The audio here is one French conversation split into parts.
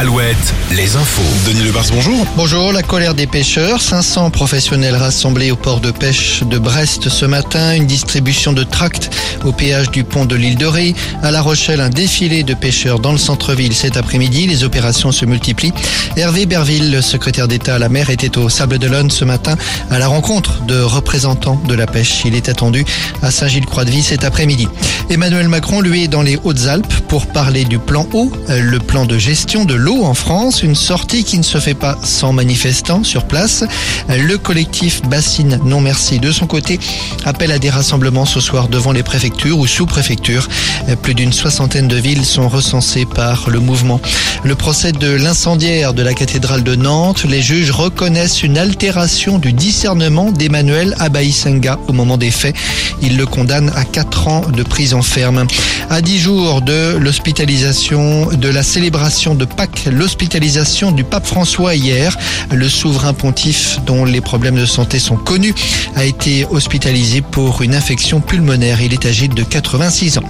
Planète, les infos. Denis Lebars, bonjour. Bonjour, la colère des pêcheurs. 500 professionnels rassemblés au port de pêche de Brest ce matin. Une distribution de tracts au péage du pont de l'île de Ré. À La Rochelle, un défilé de pêcheurs dans le centre-ville cet après-midi. Les opérations se multiplient. Hervé Berville, le secrétaire d'État à la mer, était au Sable d'Olonne ce matin à la rencontre de représentants de la pêche. Il est attendu à Saint-Gilles-Croix-de-Vie cet après-midi. Emmanuel Macron, lui, est dans les Hautes-Alpes pour parler du plan eau, le plan de gestion de l'eau en France. Une sortie qui ne se fait pas sans manifestants sur place. Le collectif Bassine Non Merci, de son côté, appelle à des rassemblements ce soir devant les préfectures ou sous-préfectures. Plus d'une soixantaine de villes sont recensées par le mouvement. Le procès de l'incendiaire de la cathédrale de Nantes, les juges reconnaissent une altération du discernement d'Emmanuel Abaïsenga au moment des faits. Ils le condamnent à 4 ans de prison ferme. À 10 jours de l'hospitalisation, de la célébration de Pâques, l'hospitalisation du pape François hier, le souverain pontife dont les problèmes de santé sont connus, a été hospitalisé pour une infection pulmonaire. Il est âgé de 86 ans.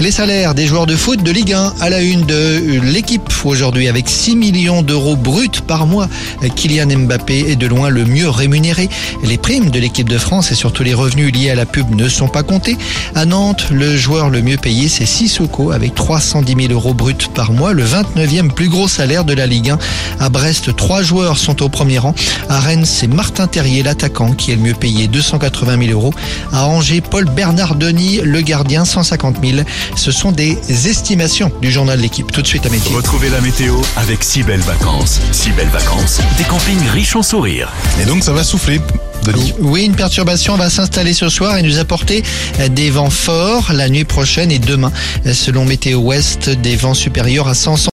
Les salaires des joueurs de foot de Ligue 1 à la une de l'équipe aujourd'hui avec 6 millions d'euros bruts par mois. Kylian Mbappé est de loin le mieux rémunéré. Les primes de l'équipe de France et surtout les revenus liés à la pub ne sont pas comptés. À Nantes, le joueur le mieux payé, c'est Sissoko avec 310 000 euros bruts par mois, le 29e plus gros salaire de la Ligue 1. À Brest, trois joueurs sont au premier rang. À Rennes, c'est Martin Terrier, l'attaquant, qui est le mieux payé, 280 000 euros. À Angers, Paul Bernardoni, le gardien, 150 000. Ce sont des estimations du journal de L'équipe. Tout de suite à métier. Retrouvez la météo avec si belles vacances. Si belles vacances, des campings riches en sourires. Et donc ça va souffler. Denis. Oui, une perturbation va s'installer ce soir et nous apporter des vents forts la nuit prochaine et demain. Selon Météo Ouest, des vents supérieurs à 100